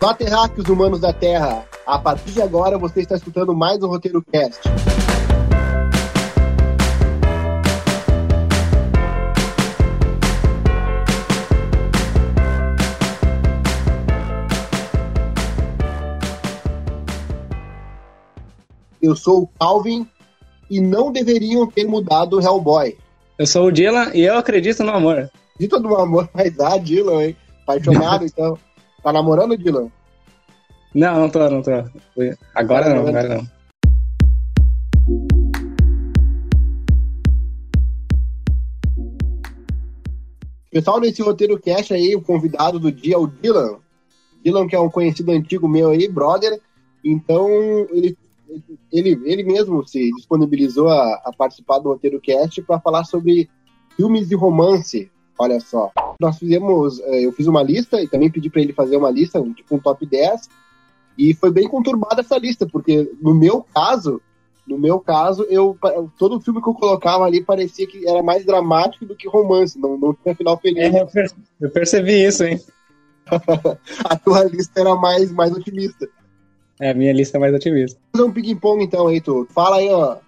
Olá, terráqueos humanos da Terra. A partir de agora, você está escutando mais um Roteiro Cast. Eu sou o Calvin e não deveriam ter mudado o Hellboy. Eu sou o Dylan e eu acredito no amor. Acredita no amor, mas ah, Dylan, hein? Apaixonado, então. Tá namorando, Dylan? Não, não tô, não tô. Agora não, agora não. Pessoal, nesse roteiro cast aí, o convidado do dia é o Dylan. Dylan, que é um conhecido antigo meu aí, brother. Então, ele, ele, ele mesmo se disponibilizou a, a participar do roteiro cast para falar sobre filmes de romance. Olha só. Nós fizemos, eh, eu fiz uma lista e também pedi para ele fazer uma lista, tipo um top 10. E foi bem conturbada essa lista, porque no meu caso, no meu caso, eu todo filme que eu colocava ali parecia que era mais dramático do que romance, não, não tinha final feliz. É, eu percebi isso, hein? a tua lista era mais, mais otimista. É, a minha lista é mais otimista. Vamos fazer um ping-pong então aí, tu. Fala aí, ó,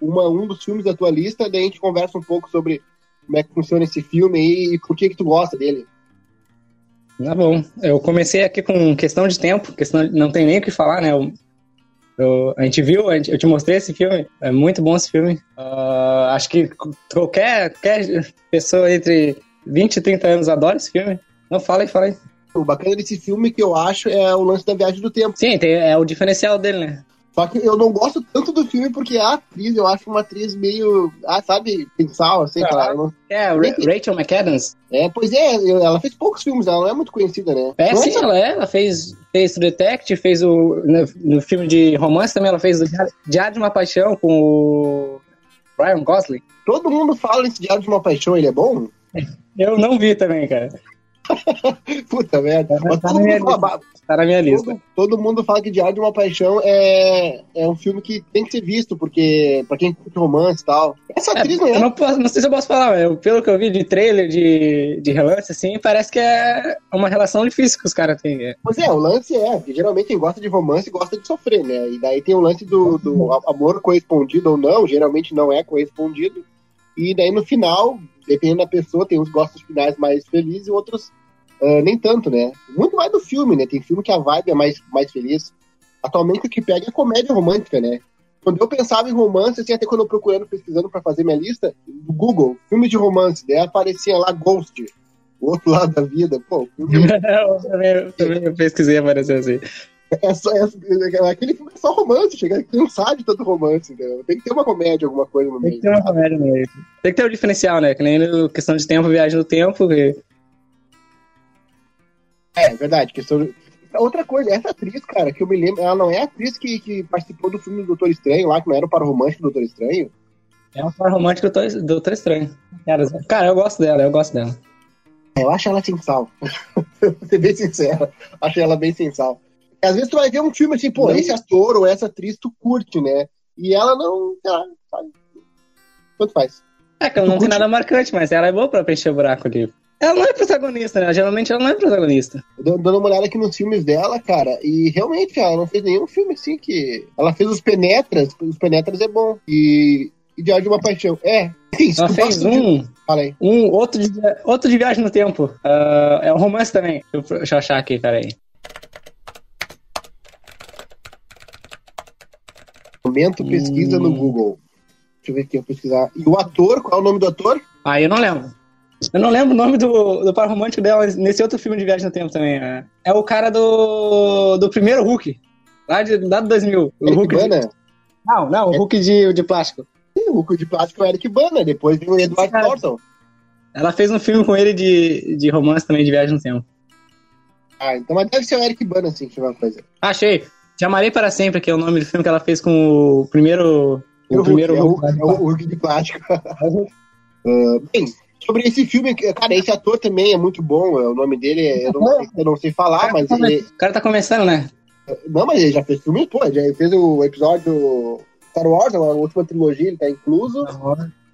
uma, um dos filmes da tua lista, daí a gente conversa um pouco sobre como é que funciona esse filme aí e por que que tu gosta dele. Tá bom. Eu comecei aqui com questão de tempo, questão de, não tem nem o que falar, né? Eu, eu, a gente viu, a gente, eu te mostrei esse filme, é muito bom esse filme. Uh, acho que qualquer, qualquer pessoa entre 20 e 30 anos adora esse filme. Não, fala aí, fala aí. O bacana desse filme que eu acho é o lance da viagem do tempo. Sim, tem, é o diferencial dele, né? Só que eu não gosto tanto do filme porque a atriz, eu acho uma atriz meio, ah, sabe, pensal, assim, claro. Não... É, Rachel McAdams. É, pois é, ela fez poucos filmes, ela não é muito conhecida, né? É, não sim, ela é, ela fez, fez o Detective, fez o, no, no, filme de romance também, ela fez o Diário de uma Paixão com o Ryan Gosling. Todo mundo fala esse Diário de uma Paixão, ele é bom? Eu não vi também, cara. Puta merda. Mas tá, na minha fala, tá na minha lista. Todo, todo, mundo fala que Diário de uma Paixão é, é um filme que tem que ser visto, porque pra quem curte romance e tal. Essa atriz é, não é. Eu não, posso, não sei se eu posso falar, mas pelo que eu vi de trailer, de, de relance, assim, parece que é uma relação difícil que os caras têm. É. Pois é, o lance é, porque geralmente quem gosta de romance gosta de sofrer, né? E daí tem o lance do, do amor correspondido ou não, geralmente não é correspondido. E daí no final, dependendo da pessoa, tem uns gostos finais mais felizes e outros uh, nem tanto, né? Muito mais do filme, né? Tem filme que a vibe é mais, mais feliz. Atualmente o que pega é comédia romântica, né? Quando eu pensava em romance, assim, até quando eu procurando, pesquisando para fazer minha lista, do Google, filme de romance, daí aparecia lá Ghost, o outro lado da vida. Pô, filme... eu, também, eu também pesquisei, apareceu assim. É só, é, é, aquele filme é só romance, chega cansar de tanto romance, entendeu? Tem que ter uma comédia, alguma coisa no meio. Tem que ter uma comédia no meio. Tem que ter o um diferencial, né? Que nem no questão de tempo, viagem no tempo. Que... É, verdade. Questão... Outra coisa, essa atriz, cara, que eu me lembro, ela não é a atriz que, que participou do filme do Doutor Estranho lá, que não era o par romântico do Doutor Estranho? É o par romântico do Doutor Estranho. Cara, eu gosto dela, eu gosto dela. Eu acho ela sem sal. Vou ser bem sincero. Acho ela bem sem sal. Às vezes tu vai ver um filme assim, pô, não. esse ator ou essa atriz tu curte, né? E ela não, sei lá, sabe? Quanto faz? É, que ela não tem nada marcante, mas ela é boa pra preencher o buraco ali. Ela não é protagonista, né? Geralmente ela não é protagonista. Dando uma olhada aqui nos filmes dela, cara, e realmente ela não fez nenhum filme assim que. Ela fez os Penetras, os Penetras é bom. E. Diário de uma Paixão. É. Sim, ela fez um. Fala aí. Um outro de, outro de Viagem no Tempo. Uh, é um romance também. Deixa eu achar aqui, peraí. Momento pesquisa hum. no Google. Deixa eu ver aqui, eu pesquisar. E o ator, qual é o nome do ator? Ah, eu não lembro. Eu não lembro o nome do, do par romântico dela nesse outro filme de Viagem no Tempo também. É, é o cara do, do primeiro Hulk. Lá de, lá de 2000. O Eric Hulk Bana? De... Não, não, o Hulk de, de plástico. Sim, o Hulk de plástico é o Eric Bana. Depois vem o Edward Norton. Ela fez um filme com ele de, de romance também, de Viagem no Tempo. Ah, então mas deve ser o Eric Bana, assim, que uma coisa. Achei. Te amarei para sempre, que é o nome do filme que ela fez com o primeiro. O, o primeiro Hulk, Hulk, é o, é o Hulk de plástico. uh, bem, Sobre esse filme, cara, esse ator também é muito bom. É, o nome dele eu não, sei, eu não sei falar, mas ele. O cara tá começando, né? Não, mas ele já fez filme, pô, já fez o episódio Star Wars, a última trilogia, ele tá incluso.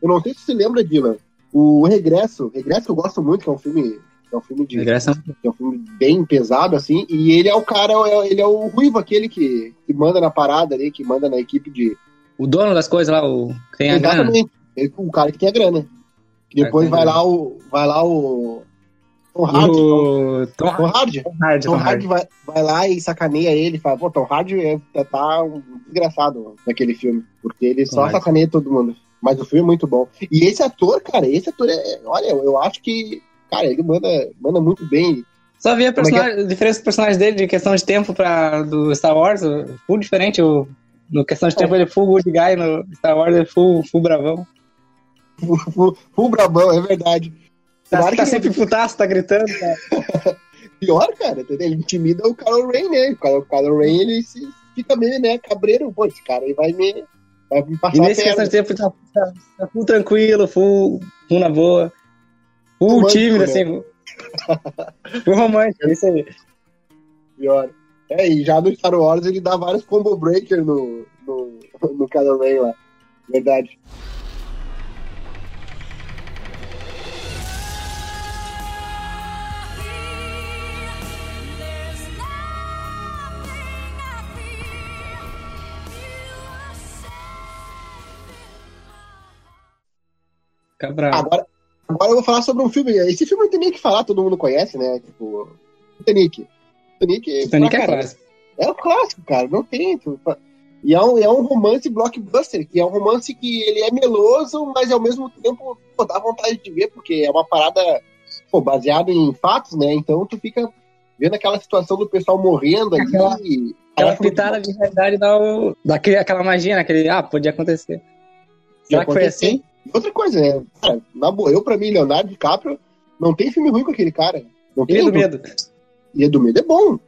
Eu não sei se você lembra, Dylan. O Regresso, Regresso que eu gosto muito, que é um filme é um filme de. Regressão. que é um filme bem pesado, assim, e ele é o cara, ele é o ruivo, aquele que, que manda na parada ali, que manda na equipe de. O dono das coisas lá, o que tem a grana. Exatamente. Ele- o cara que tem a grana. Depois vai lá o. Vai lá o. Tom Hardy. O Tom Tom Hardy? Tom Hardy, Tom Hardy Hardy. vai, vai lá e sacaneia ele, fala, pô, Tom Hardy é, tá um desgraçado naquele filme, porque ele Tom só Hardy. sacaneia todo mundo. Mas o filme é muito bom. E esse ator, cara, esse ator é. Olha, eu acho que. Cara, ele manda, manda muito bem. Só vi a é é? diferença dos personagens dele de questão de tempo pra, do Star Wars, full diferente. O, no questão de tempo ele é full good guy, no Star Wars ele é full, full bravão. Full, full, full brabão, é verdade. Tá, Claro tá que- sempre putaço, tá gritando. Cara. Pior, cara, ele intimida o Kylo Ren, né? O Kylo, o Kylo Ren, ele se, fica meio, né, cabreiro. Pô, esse cara aí vai me, vai me passar E nesse questão de tempo tá, tá, tá full tranquilo, full, full na boa. Full Romântico, tímido, né? assim. full romântico, é isso aí. Pior. É, e já no Star Wars ele dá vários combo breaker no, no, no Kylo Ren lá. Verdade. Cabral. Agora, agora eu vou falar sobre um filme. Esse filme não tem nem o que falar, todo mundo conhece, né? Tipo, Titanic. Titanic, Titanic é clássico. É um clássico, cara, não tem. tu- E é um, é um romance blockbuster, que é um romance que ele é meloso, mas ao mesmo tempo pô, dá vontade de ver, porque é uma parada pô, baseada em fatos, né? Então tu fica vendo aquela situação do pessoal morrendo ali. Aquela- e- Aquela pitada de realidade dá, o, dá aquele, aquela magia, né? Aquele, ah, podia acontecer. Será que foi assim? Outra coisa, né? Cara, na boa, eu pra mim, Leonardo DiCaprio, não tem filme ruim com aquele cara. Não tem Ilha do Medo. Ilha do Medo é bom.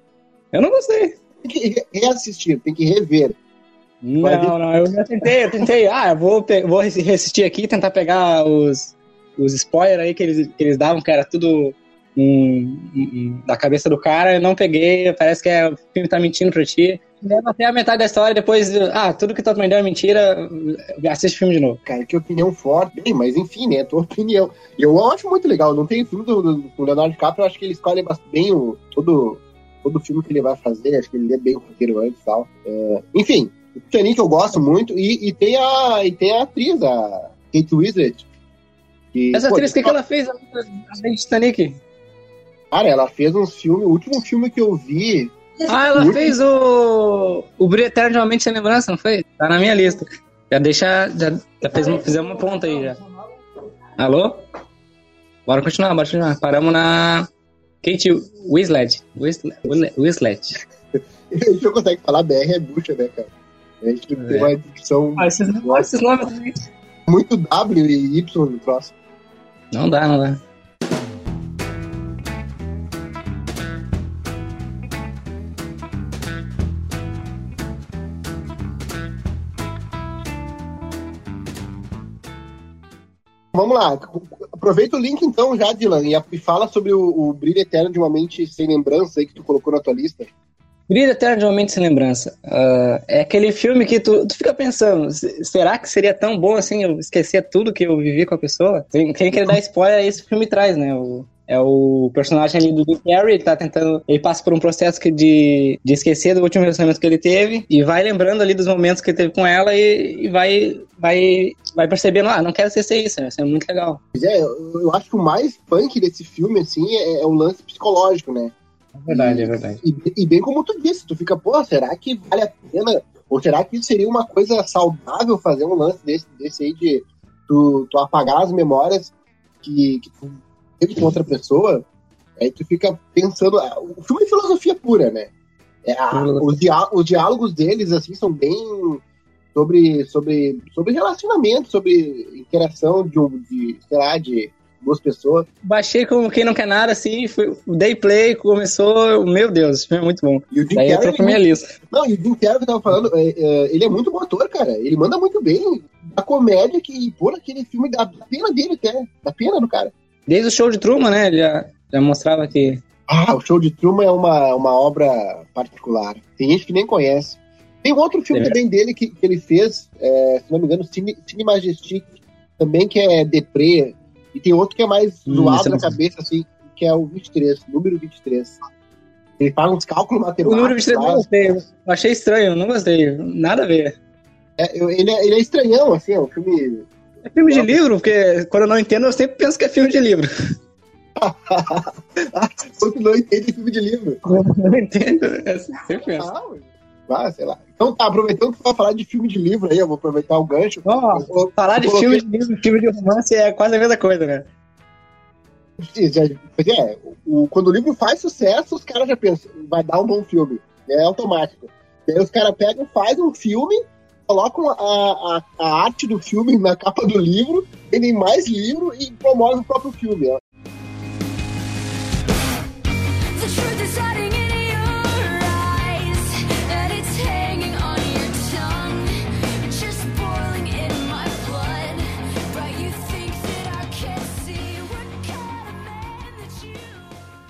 Eu não gostei. Tem que re- reassistir, tem que rever. Vai. Não, não, eu já tentei, eu tentei. Ah, eu vou, vou assistir aqui tentar pegar os, os spoilers aí que eles, que eles davam, que era tudo um, um- um- da cabeça do cara. Eu não peguei, parece que é, o filme tá mentindo pra ti. Leva até a metade da história, depois, ah, tudo que tu aprendeu é mentira, assiste o filme de novo. Cara, que opinião forte. Bem, mas enfim, né? Tua opinião. Eu acho muito legal. Não tem filme do, do, do Leonardo DiCaprio, eu acho que ele escolhe bem o, todo, todo filme que ele vai fazer. Acho que ele lê bem o roteiro antes e tal. É, enfim, o Titanic eu gosto muito. E, e, tem a, e tem a atriz, a Kate Winslet. Que, Essa pô, atriz, o que, que ela fez além de Titanic? Cara, ela fez uns filmes. O último filme que eu vi. Ah, ela Muito. fez o. O Brilho Eterno de uma Mente Sem Lembrança, não foi? Tá na minha lista. Já deixa. Já, já fez, fizemos uma ponta aí já. Alô? Bora continuar, bora continuar. Paramos na. Kate Winslet. Winslet. Winslet. A gente não consegue falar BR, é bucha, né, cara? A gente tem É. uma dicção Ah, esses, esses nomes também. muito W e Y no próximo. Não dá, não dá. Vamos lá, aproveita o link então já, Dylan, e, fala sobre o, o brilho eterno de uma mente sem lembrança aí que tu colocou na tua lista. Brilho Eterno de uma Mente Sem Lembrança. Ah, é aquele filme que tu, tu fica pensando, "Se- será que seria tão bom assim eu esquecer tudo que eu vivi com a pessoa? Quem, quem quer dar spoiler, esse filme traz, né? O, é o personagem ali do Jim Carrey, ele tá tentando. Ele passa por um processo de, de esquecer do último relacionamento que ele teve e vai lembrando ali dos momentos que ele teve com ela e, e vai, vai, vai percebendo, ah, não quero esquecer isso? Isso é muito legal. Mas é, eu, acho que o mais punk desse filme, assim, é, é o lance psicológico, né? É verdade, é verdade. E, e bem como tu disse, tu fica, pô, será que vale a pena? Ou será que seria uma coisa saudável fazer um lance desse, desse aí de tu, tu apagar as memórias que, que tu teve com outra pessoa? Aí tu fica pensando. ah, O filme é filosofia pura, né? É, a- os, diá- os diálogos deles, assim, são bem sobre, sobre, sobre relacionamento, sobre interação de, um- de, sei lá, de duas pessoas. Baixei como quem não quer nada, assim, fui, dei play, começou. Meu Deus, filme é muito bom. E o Jim Daí Carrey, entrou pra minha lista. Não, e o Jim Carrey que eu tava falando, é, é, ele é muito bom ator, cara. Ele manda muito bem. A comédia que, por aquele filme, dá pena dele até. Dá pena do cara. Desde o show de Truman, né? Ele já, já mostrava que. Ah, o show de Truman é uma, uma obra particular. Tem gente que nem conhece. Tem um outro filme É. também dele que, que ele fez, é, se não me engano, Cine, Cine Majestic, também que é deprê. E tem outro que é mais Hum, zoado na cabeça, assim, que é o 23, número 23. Ele faz uns cálculos O matemáticos. número 23 eu lá. não gostei. Eu achei estranho, não gostei. Nada a ver. É, eu- ele, é, ele é estranhão, assim, é um filme. É filme de livro, porque quando eu não entendo, eu sempre penso que é filme de livro. Você não entende filme de livro. Eu não entendo, eu sempre penso. Ah, ah, sei lá. Então tá, aproveitando que vai falar de filme de livro aí, eu vou aproveitar o gancho. Eu vou- falar de coloquei- filme de livro, filme de romance é quase a mesma coisa, né? Pois é, o, quando o livro faz sucesso, os caras já pensam, vai dar um bom filme. É automático. E aí os caras pegam, fazem um filme, colocam a, a, a arte do filme na capa do livro, vendem mais livro e promovem o próprio filme. ó.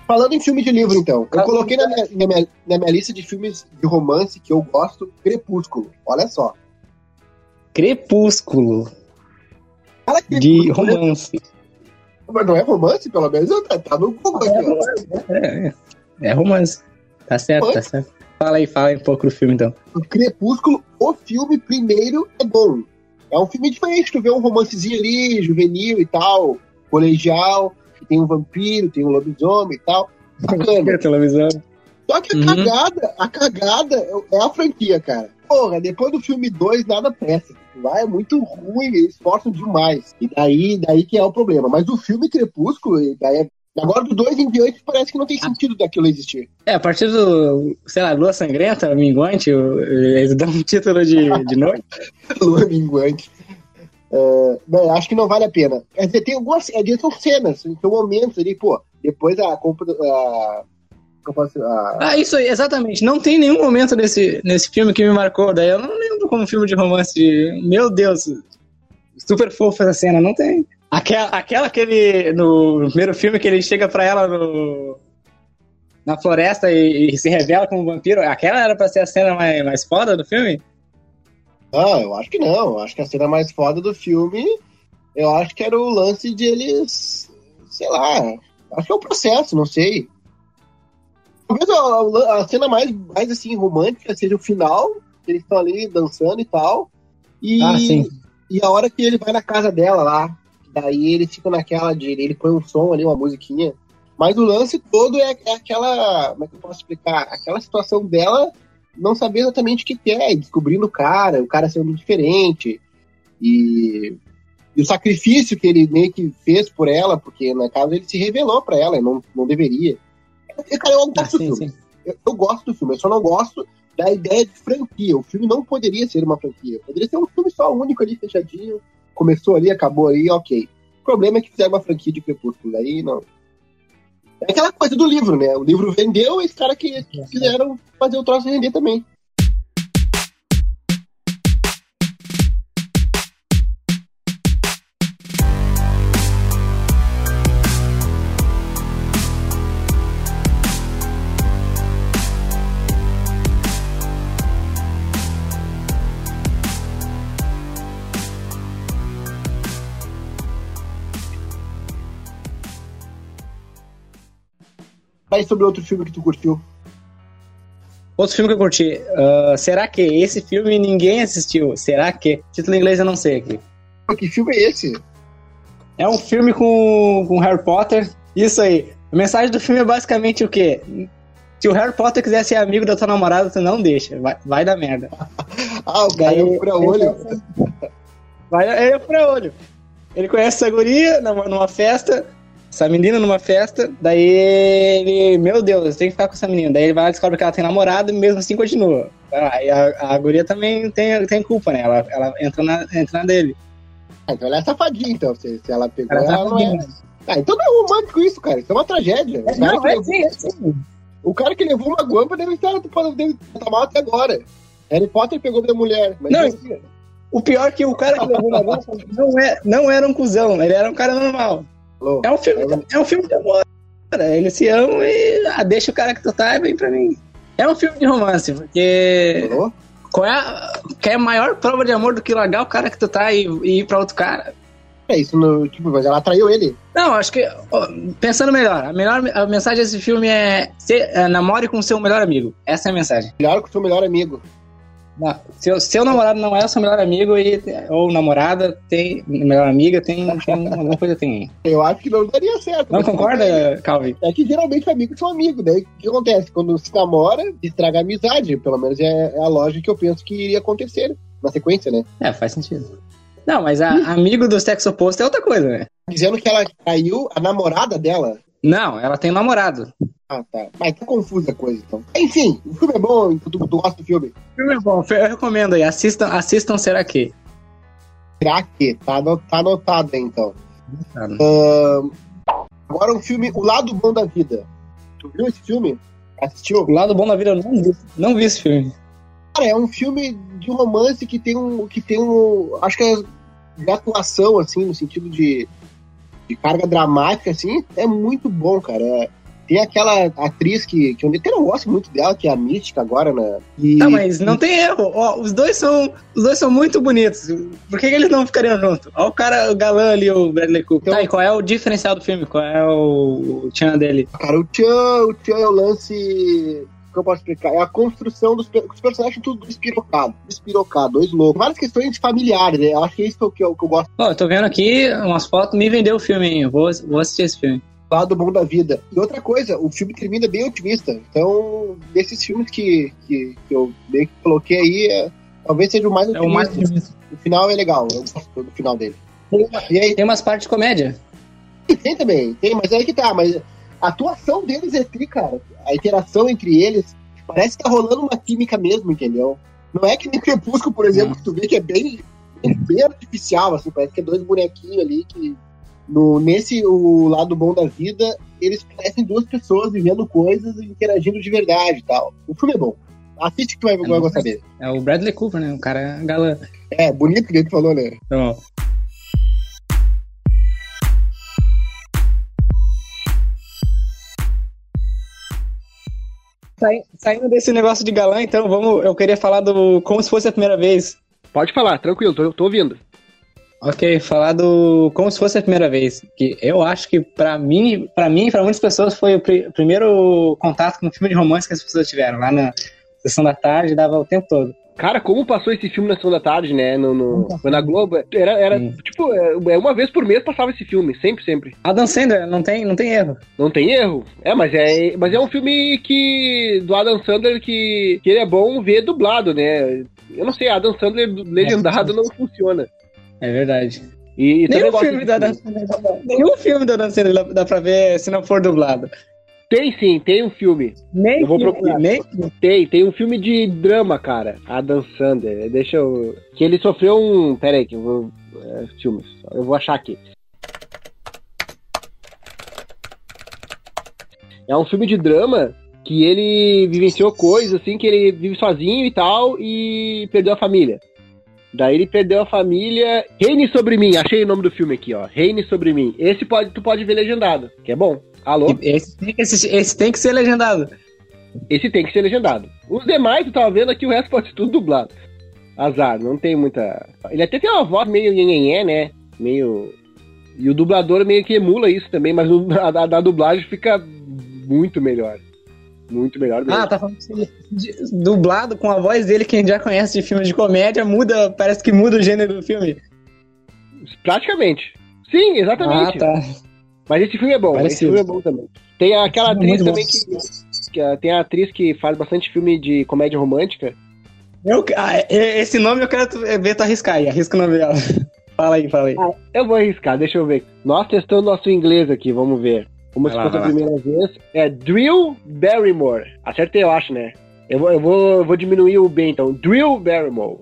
Falando em filme de livro, então. Eu Ah, coloquei na minha, na minha- na minha lista de filmes de romance que eu gosto, Crepúsculo. Olha só. Crepúsculo, Cara, de Crepúsculo romance. Mas não é romance, pelo menos? Tá, tá no Google aqui, ó. É, é, é romance. Tá certo, tá certo. Fala aí, fala aí um pouco do filme, então. O Crepúsculo, o filme primeiro é bom. É um filme diferente, tu vê um romancezinho ali, juvenil e tal, colegial, que tem um vampiro, tem um lobisomem e tal. Bacana. Só que a Uhum. cagada, a cagada é a franquia, cara. Porra, depois do filme 2, nada presta. Lá é muito ruim, eles esforçam demais. E daí, daí que é o problema. Mas o filme Crepúsculo, daí é- agora do 2 em diante, parece que não tem sentido daquilo existir. É, a partir do, sei lá, Lua Sangrenta, Minguante, eles dão um título de, de noite. Lua minguante. É, bem, acho que não vale a pena. Quer dizer, tem algumas é, são cenas, são momentos ali, pô. Depois a compra. A, posso- a- Ah, isso aí, exatamente. Não tem nenhum momento nesse, nesse filme que me marcou. Daí eu não lembro como filme de romance. de- Meu Deus, super fofa essa cena, não tem. Aquela, aquela que ele, no primeiro filme, que ele chega pra ela no, na floresta e, e se revela como vampiro, aquela era pra ser a cena mais, mais foda do filme? Não, eu acho que não. Eu acho que a cena mais foda do filme, eu acho que era o lance de eles. Sei lá. Acho que é o processo, não sei. Talvez a, a- cena mais, mais assim, romântica seja o final, que eles estão ali dançando e tal. E, Ah, sim. e a hora que ele vai na casa dela lá, daí ele fica naquela de. Ele põe um som ali, uma musiquinha. Mas o lance todo é, é aquela. Como é que eu posso explicar? Aquela situação dela não saber exatamente o que quer, e descobrindo o cara, o cara sendo diferente. E, e o sacrifício que ele meio que fez por ela, porque na casa ele se revelou pra ela, e não, não deveria. E, cara, eu gosto Ah, do sim, filme. sim. Eu, eu gosto do filme, eu só não gosto da ideia de franquia. O filme não poderia ser uma franquia. Poderia ser um filme só único ali, fechadinho. Começou ali, acabou ali, ok. O problema é que fizeram uma franquia de Crepúsculo. Aí não. É aquela coisa do livro, né? O livro vendeu e os caras que que quiseram fazer o troço render também. Aí sobre outro filme que tu curtiu. Outro filme que eu curti. ah, será que esse filme ninguém assistiu? Será que? Título em inglês eu não sei aqui. Que filme é esse? É um filme com, com Harry Potter. Isso aí. A mensagem do filme é basicamente o quê? Se o Harry Potter quiser ser amigo da tua namorada, tu não deixa. Vai, vai dar merda. Ah, o cara é um fura-olho. Vai, ele é fura olho. Ele conhece essa guria numa, numa festa, essa menina numa festa, daí ele, meu Deus, tem que ficar com essa menina. Daí ele vai lá e descobre que ela tem namorado e mesmo assim continua. Aí a, a guria também tem, tem culpa, né? Ela, ela entra, na, entra na dele. Ah, então ela é safadinha, então. Se, se ela pegou, Ela ela, tá não é. Ah, então não é romântico isso, cara. Isso é uma tragédia. O cara, Não, que, é levou, sim, é sim. o cara que levou uma guampa deve estar, deve estar mal até agora. Harry Potter pegou minha mulher. Mas Não, assim, O pior é que o cara que levou na bolsa não, é, não era um cuzão, ele era um cara normal. Falou, É um filme, é um filme de amor. Cara. Eles se amam e ah, deixa o cara que tu tá e vem pra mim. É um filme de romance, porque falou? qual é a, qual é a maior prova de amor do que largar o cara que tu tá e, e ir pra outro cara? É isso, no, tipo, mas ela traiu ele. Não, acho que, ó, pensando melhor, a, melhor, a mensagem desse filme é, se- é namore com seu melhor amigo. Essa é a mensagem. Melhor o seu melhor amigo. Não, seu, seu namorado não é o seu melhor amigo e, ou namorada, tem melhor amiga, tem, tem alguma coisa tem. Eu acho que não daria certo. Não concorda, Calvin? É que geralmente amigos são amigos, né? O que acontece? Quando se namora, estraga a amizade. Pelo menos é, é a lógica que eu penso que iria acontecer na sequência, né? É, faz sentido. Não, mas a, amigo do sexo oposto é outra coisa, né? Dizendo que ela traiu a namorada dela. Não, ela tem um namorado. Ah, tá. Mas tá confusa a coisa, então. Enfim, o filme é bom, tu, tu gosta do filme. O filme é bom, eu recomendo aí. Assistam, assistam Será Que? Será que? Tá, tá anotado aí, então. Ahn, agora um filme, O Lado Bom da Vida. Tu viu esse filme? Assistiu? O lado bom da vida eu não vi, não vi esse filme. Cara, é um filme de romance que tem um. que tem um. Acho que é de atuação, assim, no sentido de, de carga dramática, assim, é muito bom, cara. É- tem aquela atriz que, que eu até não gosto muito dela, que é a Mística agora, né? E, Tá, mas não tem erro. Ó, os dois são, os dois são muito bonitos. Por que, que eles não ficariam juntos? Ó o cara, o galã ali, o Bradley Cooper. Então- Tá, e qual é o diferencial do filme? Qual é o, o tchan dele? Cara, o Tchan, o Tchan é o lance. Que eu posso explicar? É a construção dos os personagens tudo despirocado. Despirocado, dois loucos. Várias questões familiares, né? Eu acho que é isso que eu, que eu gosto Ó, eu tô vendo aqui umas fotos, me vendeu o filme, hein? Eu vou, vou assistir esse filme. do lado bom da vida. E outra coisa, o filme termina bem otimista. Então, desses filmes que, que, que eu meio que coloquei aí, é- talvez seja o mais É otimista. o mais otimista. O final é legal, eu gosto do final dele. E aí, Tem umas partes de comédia. tem também, tem, mas aí que tá, mas a atuação deles é tri, cara. A interação entre eles, parece que tá rolando uma química mesmo, entendeu? Não é que nem Crepúsculo, por exemplo, que tu vê que é bem, bem artificial, assim, parece que é dois bonequinhos ali que. No, nesse, o lado bom da vida, eles parecem duas pessoas vivendo coisas e interagindo de verdade e tal. O filme é bom. Assiste que tu vai, vai gostar dele. É o Bradley Cooper, né? O cara galã. É, bonito que ele falou, né? Então, Saindo desse negócio de galã, então, vamos. Eu queria falar do Como se fosse a primeira vez. Pode falar, tranquilo, tô, tô ouvindo. Ok, falar do Como se fosse a primeira vez. Que eu acho que pra mim, para mim e pra muitas pessoas foi o pri- primeiro contato com um filme de romance que as pessoas tiveram. Lá na sessão da tarde, dava o tempo todo. Cara, como passou esse filme na Sessão da Tarde, né? No, no- foi na Globo. Era, era Hum. tipo, é, uma vez por mês passava esse filme. Sempre, sempre. Adam Sandler, não tem, não tem erro. Não tem erro. É, mas é, mas é um filme que. Do Adam Sandler que, que ele é bom ver dublado, né? Eu não sei, Adam Sandler legendado não funciona. É verdade. E, e também Nenhum filme, da Dan Sandler dá pra- nenhum filme da Dan Sandler dá- dá pra ver se não for dublado. Tem sim, tem um filme. Nem Eu vou procurar. Nem Tem, tem um filme de drama, cara. Adam Sandler. Deixa eu. Que ele sofreu um. Pera aí, que eu vou. É, filmes. Eu vou achar aqui. É um filme de drama que ele vivenciou coisas assim, que ele vive sozinho e tal, e perdeu a família. Daí ele perdeu a família. Reine sobre mim, achei o nome do filme aqui, ó. Reine sobre mim. Esse pode, tu pode ver legendado, que é bom. Alô? Esse tem, que assistir- esse tem que ser legendado. Esse tem que ser legendado. Os demais, tu tava vendo aqui, o resto pode ser tudo dublado. Azar, não tem muita. Ele até tem uma voz meio nhenhenhé, né? Meio. E o dublador meio que emula isso também, mas a, a, a dublagem fica muito melhor. Muito melhor mesmo. Ah, tá falando de, dublado com a voz dele, quem já conhece de filme de comédia, muda, parece que muda o gênero do filme. Praticamente. Sim, exatamente. Ah, tá. Mas esse filme é bom. Esse Parecido. filme é bom também. Tem aquela Muito atriz também que, que. ah, Tem a atriz que faz bastante filme de comédia romântica. Eu, ah, é- esse nome eu quero tu- ver tu arriscar aí, arrisca o nome dela. fala aí, fala aí. Eu vou arriscar, deixa eu ver. Nós testando nosso inglês aqui, vamos ver. Como Vai se lá, fosse a primeira vez. É Drill Barrymore. Acertei, eu acho, né? Eu vou, eu vou, eu vou diminuir o B então. Drill Barrymore.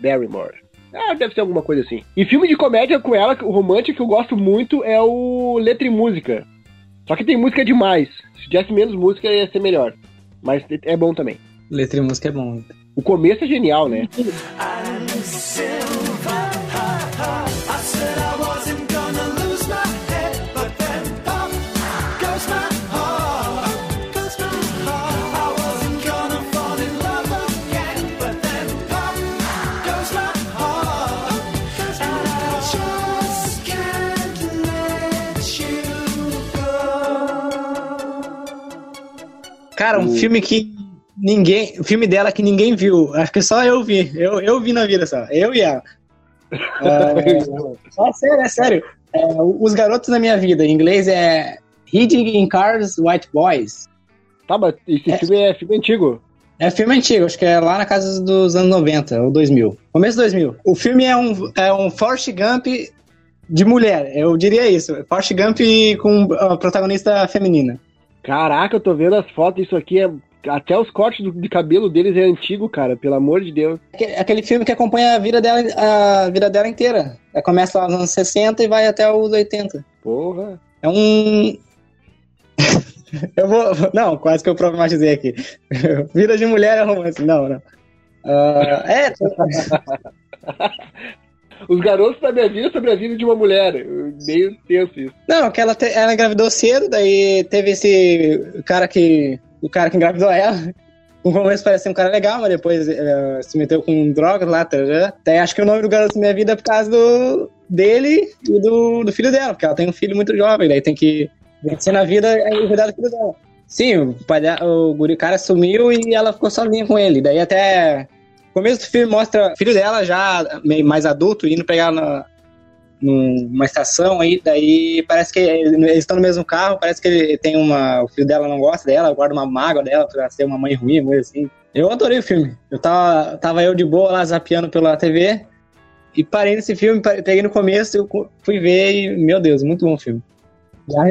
Barrymore. Ah, deve ser alguma coisa assim. E filme de comédia com ela, o romântico que eu gosto muito é o Letra e Música. Só que tem música demais. Se tivesse menos música ia ser melhor. Mas é bom também. Letra e música é bom. O começo é genial, né? Cara, um O- filme que ninguém. Filme dela que ninguém viu. Acho que só eu vi. Eu, eu vi na vida só. Eu e ela. É, é sério, é sério. É, Os Garotos da Minha Vida. Em inglês é Hiding in Cars, White Boys. Tá, mas esse É. filme é filme antigo. É filme antigo, acho que é lá na casa dos anos 90 ou 2000. Começo 2000. O filme é um, é um Forrest Gump de mulher, eu diria isso. Forrest Gump com a protagonista feminina. Caraca, eu tô vendo as fotos, isso aqui é. Até os cortes de cabelo deles é antigo, cara, pelo amor de Deus. Aquele, filme que acompanha a vida dela, a vida dela inteira. É, Começa lá nos anos 60 e vai até os 80. Porra. É um. eu vou. Não, quase que eu problematizei aqui. vida de mulher é romance. Não, não. Ah, é, Os garotos da minha vida sobre a vida de uma mulher. Meio tenso isso. Não, que ela, te- ela engravidou cedo, daí teve esse cara que. O cara que engravidou ela. No começo parecia um cara legal, mas depois eh, se meteu com drogas lá. Tá, já. Daí acho que o nome do garoto da minha vida é por causa do, dele e do, do filho dela, porque ela tem um filho muito jovem, daí tem que vencer na vida e cuidar do filho dela. Sim, o, dela, o guri cara sumiu e ela ficou sozinha com ele. Daí até. Começo do filme mostra o filho dela já meio mais adulto, indo pegar na, numa estação aí, daí parece que eles estão no mesmo carro, parece que ele tem uma. O filho dela não gosta dela, guarda uma mágoa dela pra ser uma mãe ruim, coisa assim. Eu adorei o filme. Eu tava, tava eu de boa lá zapeando pela TV e parei nesse filme, peguei no começo, eu fui ver e, meu Deus, muito bom filme.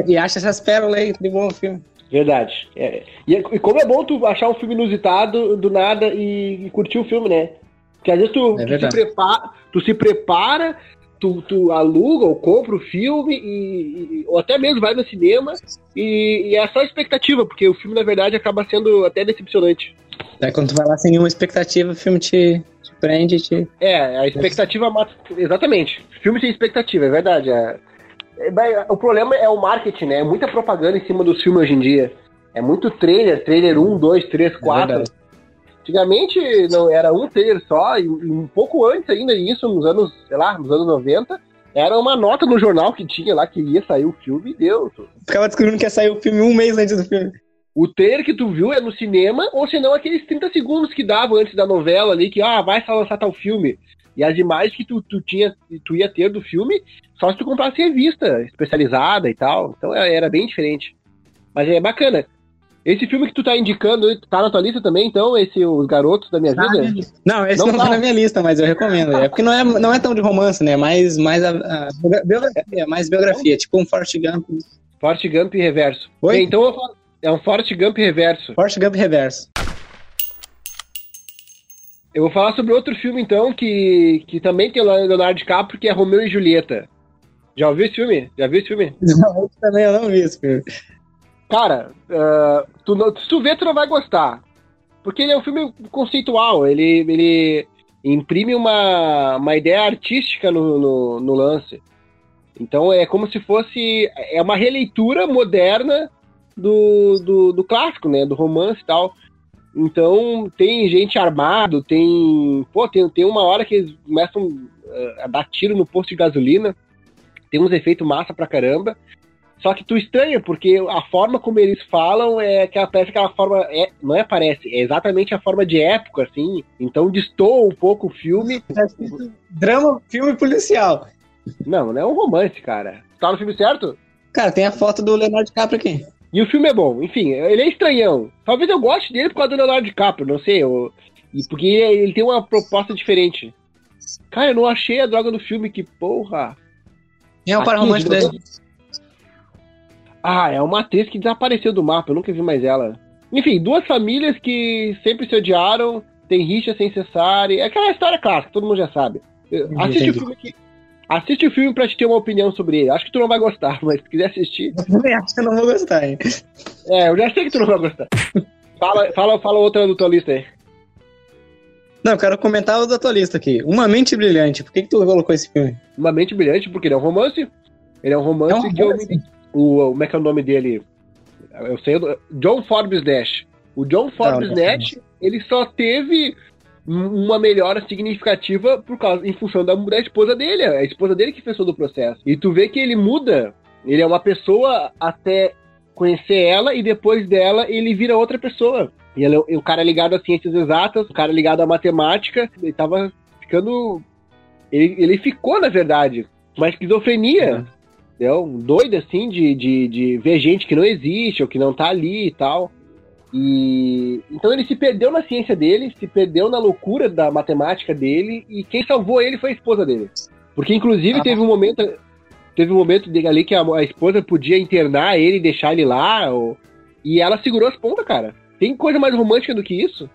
E E acha essas pérolas aí de bom filme. Verdade. É. E, e como é bom tu achar um filme inusitado do nada e, e curtir o filme, né? Porque às vezes tu, É tu se, prepara, tu se prepara, tu, tu aluga ou compra o filme, e, e- ou até mesmo vai no cinema, e, e é só expectativa, porque o filme, na verdade, acaba sendo até decepcionante. Daí quando tu vai lá sem nenhuma expectativa, o filme te, te prende, te. É, a expectativa mata. Exatamente. Filme sem expectativa, é verdade. é. É, O problema é o marketing, né? É muita propaganda em cima dos filmes hoje em dia. É muito trailer, trailer 1, 2, 3, 4. verdade. Antigamente não era um trailer só, e e um pouco antes ainda isso, nos anos, sei lá, nos anos 90, era uma nota no jornal que tinha lá que ia sair o filme e deu. Ficava descobrindo que ia sair o filme um mês antes do filme. O trailer que tu viu é no cinema, ou senão aqueles 30 segundos que davam antes da novela ali, que ah, vai só lançar tal filme. E as imagens que tu, tu, tinha, tu ia ter do filme, só se tu comprasse revista especializada e tal. Então é- era bem diferente. Mas é bacana. Esse filme que tu tá indicando, tá na tua lista também, então? Esse Os Garotos da Minha Vida? Não, esse Não não, tá. tá na minha lista, mas eu recomendo. É porque não é, não é tão de romance, né? Mais, mais a, a biografia, mais biografia, tipo um Forrest Gump. Forte Gump Reverso. Oi? Então é um Forte Gump Reverso. Forrest Gump Reverso. Eu vou falar sobre outro filme, então, que, que também tem o Leonardo DiCaprio, que é Romeu e Julieta. Já ouviu esse filme? Já viu esse filme? Não, esse também eu não vi esse filme. Cara, ah, tu não- se tu ver, tu não vai gostar. Porque ele é um filme conceitual, ele, ele imprime uma, uma ideia artística no, no, no lance. Então é como se fosse. É uma releitura moderna do, do, do clássico, né? Do romance e tal. Então tem gente armado, tem. Pô, tem, tem uma hora que eles começam ah, a dar tiro no posto de gasolina. Tem uns efeitos massa pra caramba. Só que tu estranha, porque a forma como eles falam é que parece aquela forma. É, não é parece, é exatamente a forma de época, assim. Então destoa um pouco o filme. Drama, filme policial. Não, não é um romance, cara. Tá no filme certo? Cara, tem a foto do Leonardo DiCaprio aqui. E o filme é bom. Enfim, ele é estranhão. Talvez eu goste dele por causa do Leonardo DiCaprio, não sei. Eu, porque ele tem uma proposta diferente. Cara, eu não achei a droga do filme, que porra. É o par romântico. Ah, é uma atriz que desapareceu do mapa, eu nunca vi mais ela. Enfim, duas famílias que sempre se odiaram, tem rixa sem cessar, e é aquela história clássica, todo mundo já sabe. Eu- Assiste Entendi. o filme que. Assiste o filme pra te ter uma opinião sobre ele. Acho que tu não vai gostar, mas se quiser assistir. Eu também acho que eu não vou gostar, hein? É, eu já sei que tu não vai gostar. Fala, fala, fala outra do tua lista aí. Não, eu quero comentar o da tua lista aqui. Uma Mente Brilhante. Por que, que tu colocou esse filme? Uma mente brilhante, porque ele é um romance. Ele é um romance, É um que eu romance. o, como é que é o nome dele? Eu sei, John Forbes Nash. O John Forbes não, Nash, ele só teve um- uma melhora significativa por causa, em função da, da esposa dele. A esposa dele que fez todo o processo. E tu vê que ele muda. Ele é uma pessoa até conhecer ela e depois dela ele vira outra pessoa. E é um cara ligado a ciências exatas, um cara ligado à matemática, ele tava ficando. Ele, ele ficou, na verdade, uma esquizofrenia. Entendeu? Um doido assim de, de, de ver gente que não existe ou que não tá ali e tal. E então ele se perdeu na ciência dele, se perdeu na loucura da matemática dele, e quem salvou ele foi a esposa dele. Porque inclusive Ah. teve um momento teve um momento dele ali que a, a esposa podia internar ele e deixar ele lá, ou- e ela segurou as pontas, cara. Tem coisa mais romântica do que isso?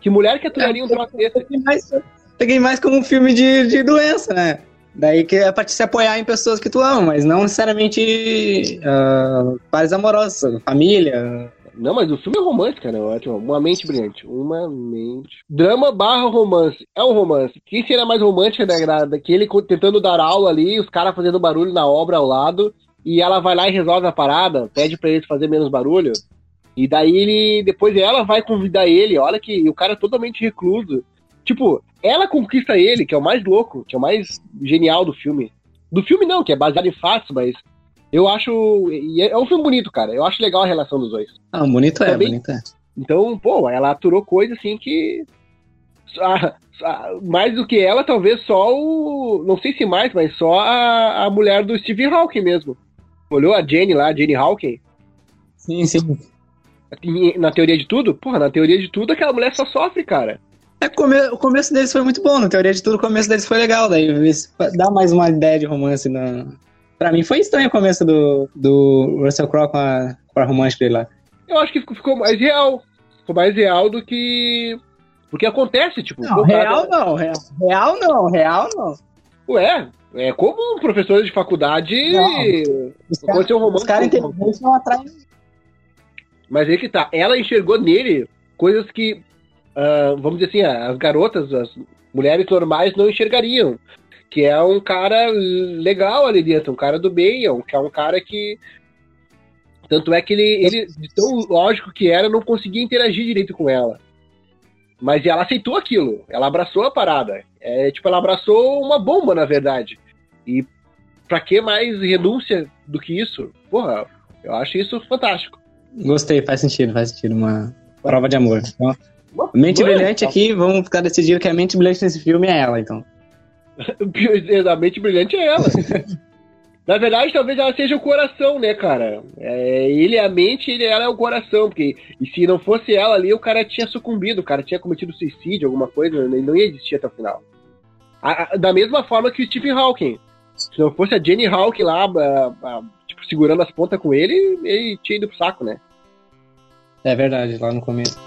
Que mulher que aturaria um troço desse? Peguei mais, peguei mais como um filme de, de doença, né? Daí que é pra te se apoiar em pessoas que tu ama, mas não necessariamente uh, pares amorosos, família. Não, mas o filme é romance, cara. é Ótimo. Uma mente brilhante. Uma mente. Drama barra romance. É um romance. Que cena mais romântica da, da, que ele co- tentando dar aula ali, os caras fazendo barulho na obra ao lado, e ela vai lá e resolve a parada, pede pra ele fazer menos barulho. E daí ele. Depois ela vai convidar ele. Olha que e o cara é totalmente recluso. Tipo, ela conquista ele, que é o mais louco, que é o mais genial do filme. Do filme não, que é baseado em fatos, mas eu acho. e É é um filme bonito, cara. Eu acho legal a relação dos dois. Ah, bonito é, Também- bonito é. Então, pô, ela aturou coisa assim que. só- só- mais do que ela, talvez só o. Não sei se mais, mas só a, a mulher do Steve Hawking mesmo. Olhou a Jenny lá, a Jenny Hawking, Sim, sim. Na teoria de tudo? Porra, na teoria de tudo, aquela mulher só sofre, cara. É, come- o começo deles foi muito bom, na teoria de tudo, o começo deles foi legal, daí dá mais uma ideia de romance na... Pra mim foi estranho o começo do, do Russell Crowe com a, com a romântica dele lá. Eu acho que ficou- mais real. Ficou mais real do que. Porque acontece, tipo. Não, real não, real, real não, real não. Ué, é como um professor de faculdade. Não. Os caras romance cara inteligentes não atraem Mas aí que tá. Ela enxergou nele coisas que, ah, vamos dizer assim, as garotas, as mulheres normais não enxergariam. Que é um cara legal ali dentro, um cara do bem, é um- é um cara que. Tanto é que ele, ele, de tão lógico que era, não conseguia interagir direito com ela. Mas ela aceitou aquilo, ela abraçou a parada. É, tipo, ela abraçou uma bomba, na verdade. E pra que mais renúncia do que isso? Porra, eu acho isso fantástico. Gostei, faz sentido, faz sentido, uma prova de amor. Então, mente brilhante aqui, vamos ficar decidido que a mente brilhante nesse filme é ela, então. A mente brilhante é ela. Na verdade, talvez ela seja o coração, né, cara? É, ele é a mente, ele, ela é o coração. Porque, e se não fosse ela ali, o cara tinha sucumbido, o cara tinha cometido suicídio, alguma coisa, ele não ia existir até o final. A- a- da mesma forma que o Stephen Hawking. Se não fosse a Jenny Hawking lá, a- segurando as pontas com ele, ele tinha ido pro saco, né? É verdade, lá no começo.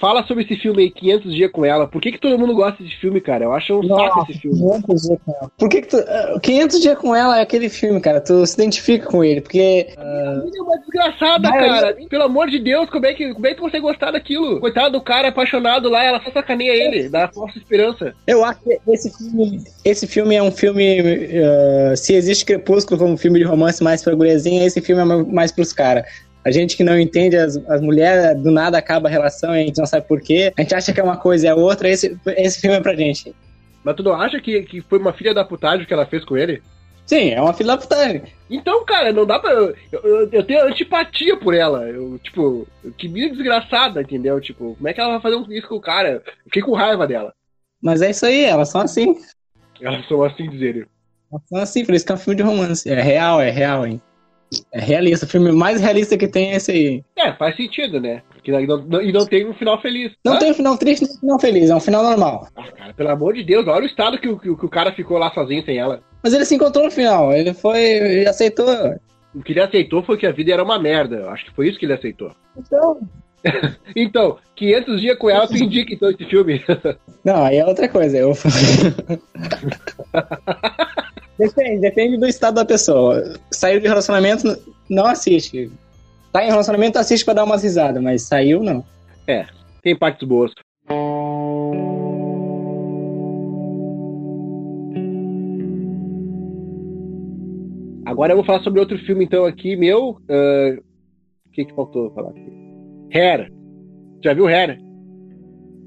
Fala sobre esse filme aí, 500 Dias com Ela. Por que, que todo mundo gosta desse filme, cara? Eu acho um saco esse filme. 500 dias com ela. Por que, que tu. ah, 500 dias com ela é aquele filme, cara. Tu se identifica com ele, porque. Ele é uma desgraçada, Vai, cara. Pelo amor de Deus, como é, que, como é que você gostar daquilo? Coitado do cara apaixonado lá, ela só sacaneia ele, dá falsa esperança. eu acho que esse filme, esse filme é um filme. ah, se existe Crepúsculo como filme de romance mais pra guriazinha, esse filme é mais pros caras. A gente que não entende as, as mulheres, do nada acaba a relação e a gente não sabe por quê. A gente acha que é uma coisa e é outra. Esse, esse filme é pra gente. Mas tu não acha que, que foi uma filha da putagem que ela fez com ele? Sim, é uma fila da putagem. Então, cara, não dá pra. Eu, eu, eu tenho antipatia por ela. Eu, tipo, que mina desgraçada, entendeu? Tipo, como é que ela vai fazer um- isso com o cara? Eu fiquei com raiva dela. Mas é isso aí, elas são assim. Elas são assim dizer. Elas são assim, por isso que é um filme de romance. É real, é real, hein? É realista. O filme mais realista que tem é esse aí. É, faz sentido, né? Porque não, não- e não tem um final feliz. Não tem um final triste nem um final feliz, é um final normal. Ah, cara, pelo amor de Deus, olha o estado que, o- que que o cara ficou lá sozinho sem ela. Mas ele se encontrou no final, ele foi. ele aceitou. O que ele aceitou foi que a vida era uma merda. Eu Acho que foi isso que ele aceitou. Então. Então, 500 dias com ela, tu indica então esse filme. Não, aí é outra coisa. Eu... depende, depende do estado da pessoa. Saiu de relacionamento, não assiste. Tá em relacionamento, assiste pra dar umas risadas, mas saiu, não. Tem partes boas. Agora eu vou falar sobre outro filme, então, aqui, meu. ah, O que que faltou falar aqui? Hair. Já viu Hair?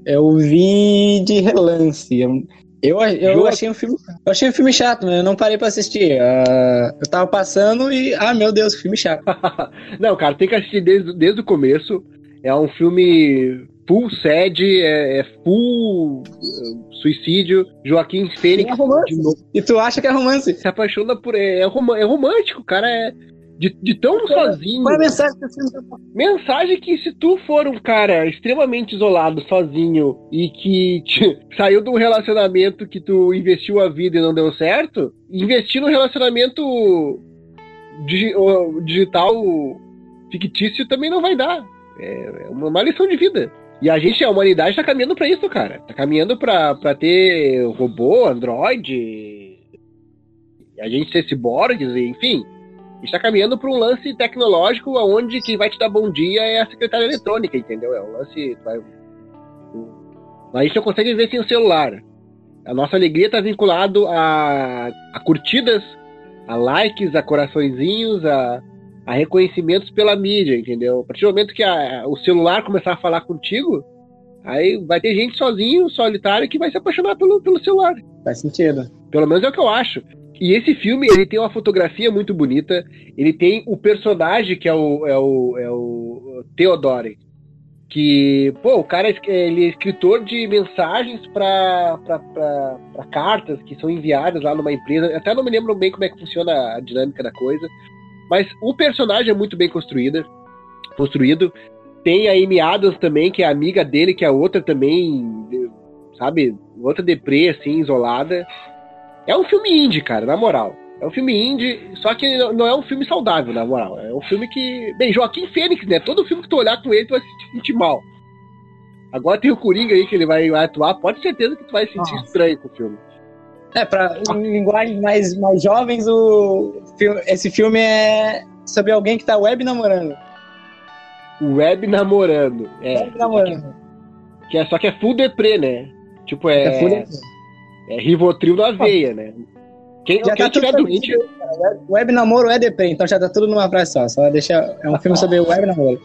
Eu vi de relance. Eu, eu, eu achei um filme. Eu achei um filme chato, mas eu não parei pra assistir. Ah, eu tava passando e. Ah, meu Deus, que filme chato. Não, cara, tem que assistir desde, desde o começo. É um filme full sad, é, é full eh, suicídio. Joaquim Fênix É romance. E tu acha que é romance? se apaixona por. É, é é romântico, cara é. De, de tão sozinho. Qual é a mensagem que tá passando? Mensagem que se tu for um cara extremamente isolado, sozinho, e que te- saiu de um relacionamento que tu investiu a vida e não deu certo, investir no relacionamento digi- digital fictício também não vai dar. É é uma, lição de vida. E a gente, a humanidade, tá caminhando pra isso, cara. Tá caminhando pra, pra ter robô, android, a gente ser ciborgues, enfim. A gente tá caminhando pra um lance tecnológico onde quem vai te dar bom dia é a secretária eletrônica, entendeu? É um lance. Vai, a gente não consegue viver sem o celular. A nossa alegria tá vinculado a, a curtidas, a likes, a coraçõezinhos, a, a reconhecimentos pela mídia, entendeu? A partir do momento que a- o celular começar a falar contigo, aí vai ter gente sozinho, solitário, que vai se apaixonar pelo, pelo celular. Faz sentido. Pelo menos é o que eu acho. E esse filme, ele tem uma fotografia muito bonita. Ele tem o personagem que é o, é o, é o Theodore. Que, pô, o cara ele é escritor de mensagens para cartas que são enviadas lá numa empresa. Até não me lembro bem como é que funciona a dinâmica da coisa. Mas o personagem é muito bem construído. construído. Tem a Amy Adams também, que é amiga dele, que é outra também, sabe? Outra deprê, assim, isolada. É um filme indie, cara, na moral. É um filme indie, só que não é um filme saudável, na moral. É um filme que. Bem, Joaquim Fênix, né? Todo filme que tu olhar com ele, tu vai se sentir mal. Agora tem o Coringa aí que ele vai, atuar, pode ter certeza que tu vai se sentir Nossa. estranho com o filme. É, pra em linguagens mais, mais jovens, o, esse filme é sobre alguém que tá web namorando. Web namorando. É. Web namorando. Que é, só que é full deprê, né? Tipo, é. É full é Rivotril na veia, né? Quem, Já quem tá tudo tiver doente. perdido, cara. Web, web namoro é DP, então já tá tudo numa frase só. Só deixa. É um filme sobre web namoro.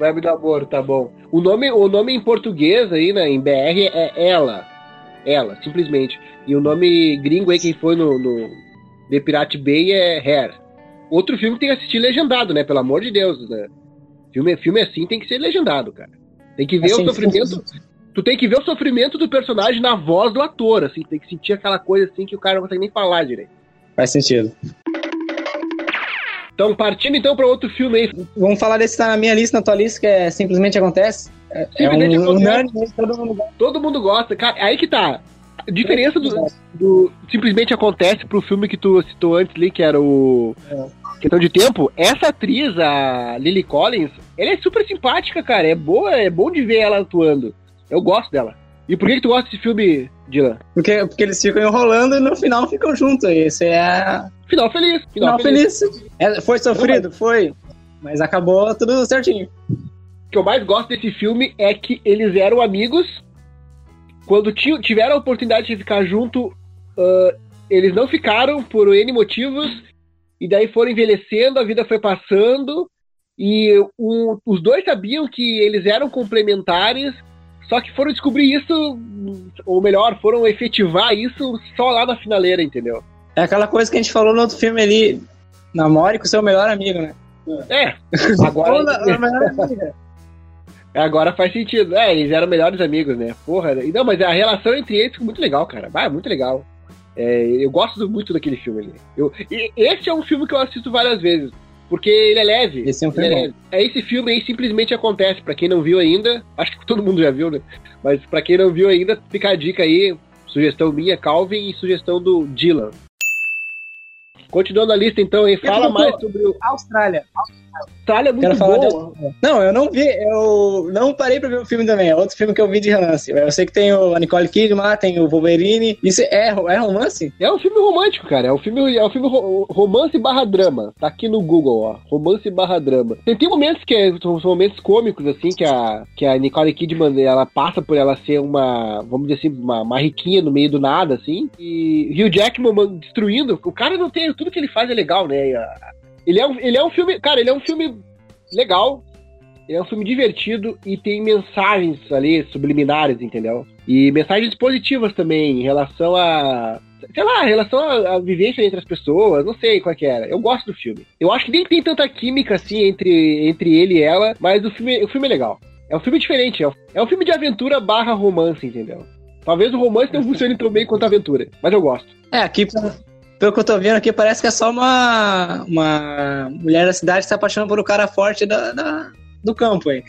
Web namoro, tá bom. O nome, o nome em português aí, né, em BR é Ela. Ela, simplesmente. E o nome gringo aí, quem foi no, no The Pirate Bay é Hair. Outro filme tem que assistir legendado, né? Pelo amor de Deus, né? Filme, filme assim tem que ser legendado, cara. Tem que ver Assim, o sofrimento. Tu tem que ver o sofrimento do personagem na voz do ator, assim. Tem que sentir aquela coisa assim que o cara não consegue nem falar direito. Faz sentido. Então, partindo então para outro filme aí. Vamos falar desse que tá na minha lista, na tua lista, que é Simplesmente Acontece. É, é Simplesmente um Acontece. unânime, todo mundo gosta. Todo mundo gosta. Cara, aí que tá. A diferença do, do simplesmente acontece pro filme que tu citou antes ali, que era o Questão de Tempo. Essa atriz, a Lily Collins, ela é super simpática, cara. É boa, é bom de ver ela atuando. Eu gosto dela. E por que, que tu gosta desse filme, Dylan? Porque, porque eles ficam enrolando e no final ficam juntos. Esse é. Final feliz. Final, Final feliz. feliz. É, foi sofrido? Foi. Mas acabou tudo certinho. O que eu mais gosto desse filme é que eles eram amigos. Quando ti- tiveram a oportunidade de ficar junto, ah, eles não ficaram por N motivos. E daí foram envelhecendo, a vida foi passando. E o- os dois sabiam que eles eram complementares. Só que foram descobrir isso, ou melhor, foram efetivar isso só lá na finaleira, entendeu? É aquela coisa que a gente falou no outro filme ali. Namore com seu melhor amigo, né? É, agora. Agora faz sentido. É, eles eram melhores amigos, né? Porra. e Não, mas a relação entre eles ficou muito legal, cara. Vai, muito legal. É, eu gosto muito daquele filme ali. Eu, esse é um filme que eu assisto várias vezes. Porque ele é leve. Esse é um filme é, leve. é esse filme aí simplesmente acontece. Pra quem não viu ainda, acho que todo mundo já viu, né? Mas pra quem não viu ainda, fica a dica aí. Sugestão minha, Calvin, e sugestão do Dylan. Continuando a lista, então, aí, fala mais sobre o Austrália. Austrália, é muito bom. de... Não, eu não vi, eu não parei pra ver o filme também. É outro filme que eu vi de relance. Eu sei que tem o a Nicole Kidman, tem o Wolverine. Isso é, é romance? É um filme romântico, cara. É um filme, é um filme ro- romance barra drama. Tá aqui no Google, ó. Romance barra drama. Tem, tem momentos que é- são momentos cômicos, assim, que a, que a Nicole Kidman, ela passa por ela ser uma, vamos dizer assim, uma, uma riquinha no meio do nada, assim. E Hugh Jackman man, destruindo. O cara não tem... Tudo que ele faz é legal, né? A- Ele é, um, ele é um filme... Cara, ele é um filme legal. é um filme divertido e tem mensagens ali subliminares, entendeu? E mensagens positivas também em relação a. Sei lá, em relação à, à vivência entre as pessoas, não sei qual que era. Eu gosto do filme. Eu acho que nem tem tanta química assim entre, entre ele e ela, mas o filme, o filme é legal. É um filme diferente, é um, é um filme de aventura barra romance, entendeu? Talvez o romance não funcione tão bem quanto a aventura, mas eu gosto. É, aqui, pelo que eu tô vendo aqui, parece que é só uma, uma mulher da cidade que se apaixona por um cara forte da, da- do campo aí.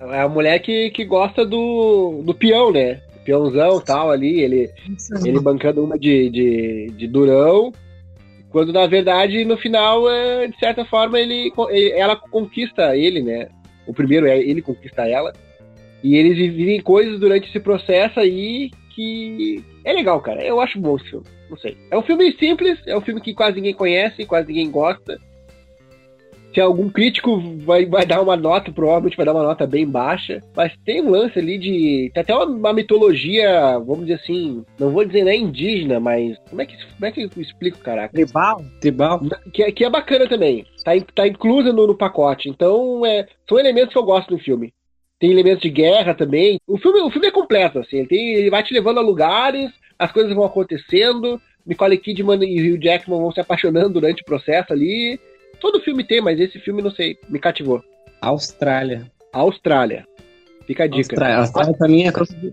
É a mulher que, que gosta do, do peão, né? Peãozão tal ali, ele, ele bancando uma de, de, de durão. Quando na verdade, no final, é, de certa forma, ele- ela conquista ele, né? O primeiro é ele conquista ela. E eles vivem coisas durante esse processo aí que é legal, cara. Eu acho bom esse filme. Não sei. É um filme simples, é um filme que quase ninguém conhece, quase ninguém gosta. Se algum crítico vai, vai dar uma nota, provavelmente vai dar uma nota bem baixa. Mas tem um lance ali de. Tem até uma, uma mitologia, vamos dizer assim. Não vou dizer nem indígena, mas. Como é que, como é que eu explico, caraca? Tribal? Tribal? Que, é- que é bacana também. Tá, tá inclusa no, no pacote. Então, é, são elementos que eu gosto no filme. Tem elementos de guerra também. O filme, o filme é completo, assim. Ele, tem- ele vai te levando a lugares, as coisas vão acontecendo. Nicole Kidman e Hugh Jackman vão se apaixonando durante o processo ali. Todo filme tem, mas esse filme, não sei, me cativou. Austrália. Austrália. Fica a dica. Austrália. Austrália pra mim é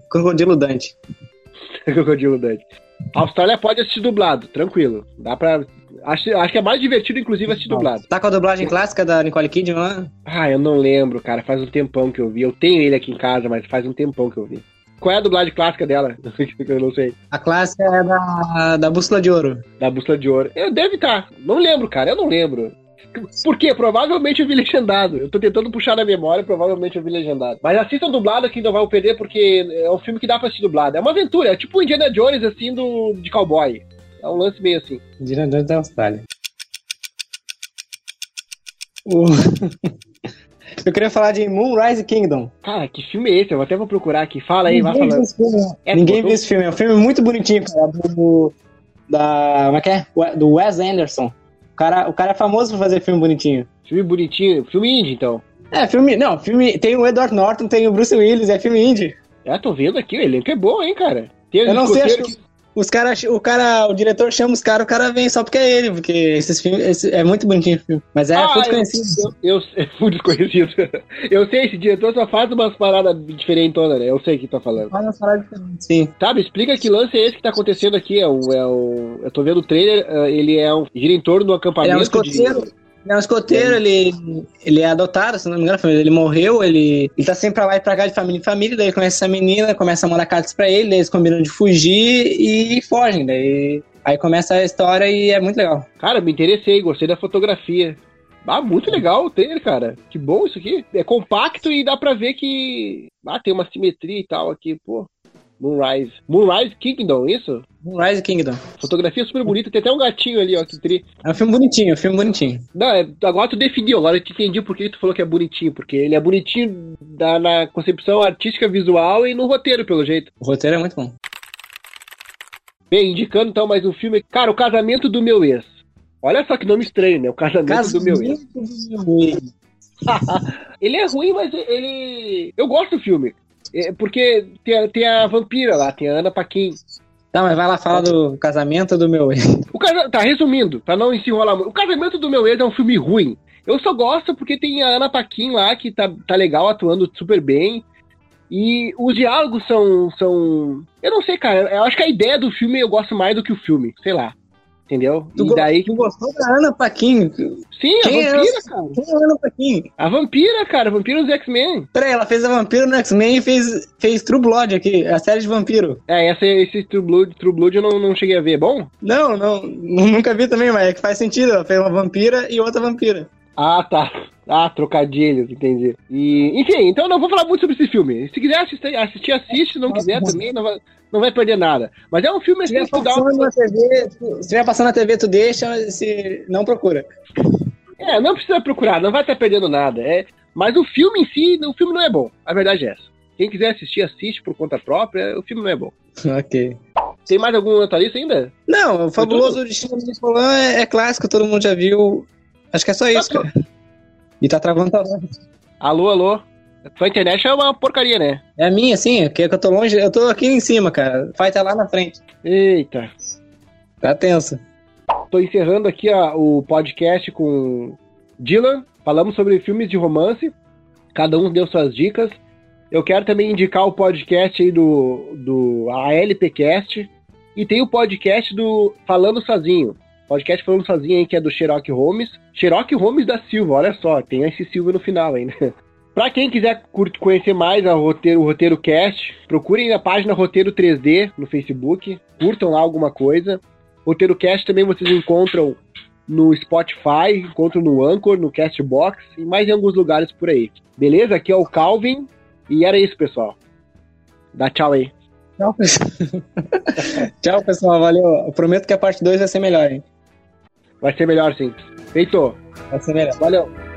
crocodilo- Dante. Crocodilo Dante. Austrália pode assistir dublado, tranquilo. Dá pra. Acho, acho que é mais divertido, inclusive, assistir dublado. Tá com a dublagem clássica da Nicole Kidman lá? Ah, eu não lembro, cara. Faz um tempão que eu vi. Eu tenho ele aqui em casa, mas faz um tempão que eu vi. Qual é a dublagem clássica dela? eu não sei. A clássica é da, da Bússola de Ouro. Da bússola de ouro. Eu deve estar. Não lembro, cara. Eu não lembro. Por quê? Provavelmente eu vi legendado. Eu tô tentando puxar na memória, provavelmente eu vi legendado. Mas assistam dublado que não vai perder, porque é um filme que dá pra assistir dublado. É uma aventura, é tipo o Indiana Jones, assim, do, de cowboy. É um lance meio assim. Diretor da Austrália. O- Eu queria falar de Moonrise Kingdom. Cara, que filme é esse? Eu até vou procurar aqui. Fala aí, vai Ninguém viu falando. filme. É, Ninguém viu esse filme. É um filme muito bonitinho, cara. Do, da, como é que é? Do Wes Anderson. O cara, o cara é famoso por fazer filme bonitinho. Filme bonitinho. Filme indie, então. É, filme. Não, filme. Tem o Edward Norton, tem o Bruce Willis, é filme indie. É, tô vendo aqui, o elenco é bom, hein, cara. Tem Eu não sei, acho que os caras, o cara, o diretor chama os caras, o cara vem só porque é ele, porque esses filmes, esse- é muito bonitinho o filme. Mas é Ah, muito eu- conhecido. Eu, eu, é muito desconhecido. Eu sei, esse diretor só faz umas paradas diferentonas, né? Eu sei o que tá falando. Mas uma parada diferente. Sim. Sabe, explica que lance é esse que tá acontecendo aqui. É o, é o, eu tô vendo o trailer, eh, ele é um. gira em torno do Ele acampamento. é um escoteiro. de- Ele é um escoteiro, ele, ele é adotado, se não me engano, ele morreu, ele, ele tá sempre pra lá e pra cá de família em família, daí conhece essa menina, começa a mandar cartas pra ele, daí eles combinam de fugir e fogem, daí aí começa a história e é muito legal. Cara, me interessei, gostei da fotografia. Ah, muito legal o trailer, cara. Que bom isso aqui. É compacto e dá pra ver que. Ah, tem uma simetria e tal aqui, pô. Moonrise. Moonrise Kingdom, isso? Moonrise Kingdom. Fotografia super bonita. Tem até um gatinho ali, ó. Que tri. É um filme bonitinho, é um filme bonitinho. Não, é- agora tu definiu, agora eu te entendi por que tu falou que é bonitinho, porque ele é bonitinho da- na concepção artística visual e no roteiro, pelo jeito. O roteiro é muito bom. Bem, indicando então mais um filme. Cara, o casamento do meu ex. Olha só que nome estranho, né? O casamento do meu ex. do meu ex. Ele é ruim, mas ele. Eu gosto do filme. É, porque tem a, tem a vampira lá, tem a Ana Paquin. Tá, mas vai lá falar do casamento do meu ex. O casa... Tá, resumindo, pra não se enrolar muito. O casamento do meu ex é um filme ruim. Eu só gosto porque tem a Ana Paquin lá, que tá, tá legal, atuando super bem. E os diálogos são, são. Eu não sei, cara. Eu acho que a ideia do filme eu gosto mais do que o filme. Sei lá. Entendeu? Tu, e daí. tu gostou da Ana Paquin? Sim, a Quem é vampira, essa? cara. Quem é a Ana Paquin? A vampira, cara. A vampira dos X-Men. Peraí, ela fez a Vampiro no X-Men e fez, fez True Blood aqui, a série de vampiro. É, essa, esse True Blood, True Blood eu não, não cheguei a ver. Bom? Não, não, nunca vi também, mas é que faz sentido. Ela fez uma vampira e outra vampira. Ah, tá. Ah, trocadilhos, entendi. E, enfim, então não vou falar muito sobre esse filme. Se quiser assistir, assistir assiste. Se não quiser também, não vai, não vai perder nada. Mas é um filme assim que na TV, tu- se estiver passando na TV, tu deixa, se não procura. É, não precisa procurar, não vai estar perdendo nada. É... Mas o filme em si, o filme não é bom. A verdade é essa. Quem quiser assistir, assiste por conta própria. O filme não é bom. ok. Tem mais algum na tua lista ainda? Não, o Fabuloso Destino de Nicolan é, é clássico, todo mundo já viu. Acho que é só isso, Tá cara. E tá travando tá Alô, alô. Sua internet é uma porcaria, né? É a minha, sim, que eu tô longe, eu tô aqui em cima, cara. Vai estar lá na frente. Eita. Tá tenso. Tô encerrando aqui a- o podcast com Dylan. Falamos sobre filmes de romance. Cada um deu suas dicas. Eu quero também indicar o podcast aí do, do ALPcast. E tem o podcast do Falando Sozinho. Podcast Falando Sozinho aí, que é do Sherlock Holmes. Sherlock Holmes da Silva, olha só. Tem esse Silva no final ainda. Pra quem quiser conhecer mais a roteiro, o Roteiro Cast, procurem a página Roteiro 3D no Facebook. Curtam lá alguma coisa. Roteiro Cast também vocês encontram no Spotify, encontram no Anchor, no Castbox e mais em alguns lugares por aí. Beleza? Aqui é o Calvin e era isso, pessoal. Dá tchau aí. Tchau, pessoal. Tchau, pessoal. Valeu. Eu prometo que a parte 2 vai ser melhor, hein? Vai ser melhor sim. Feito. Vai ser melhor. Valeu.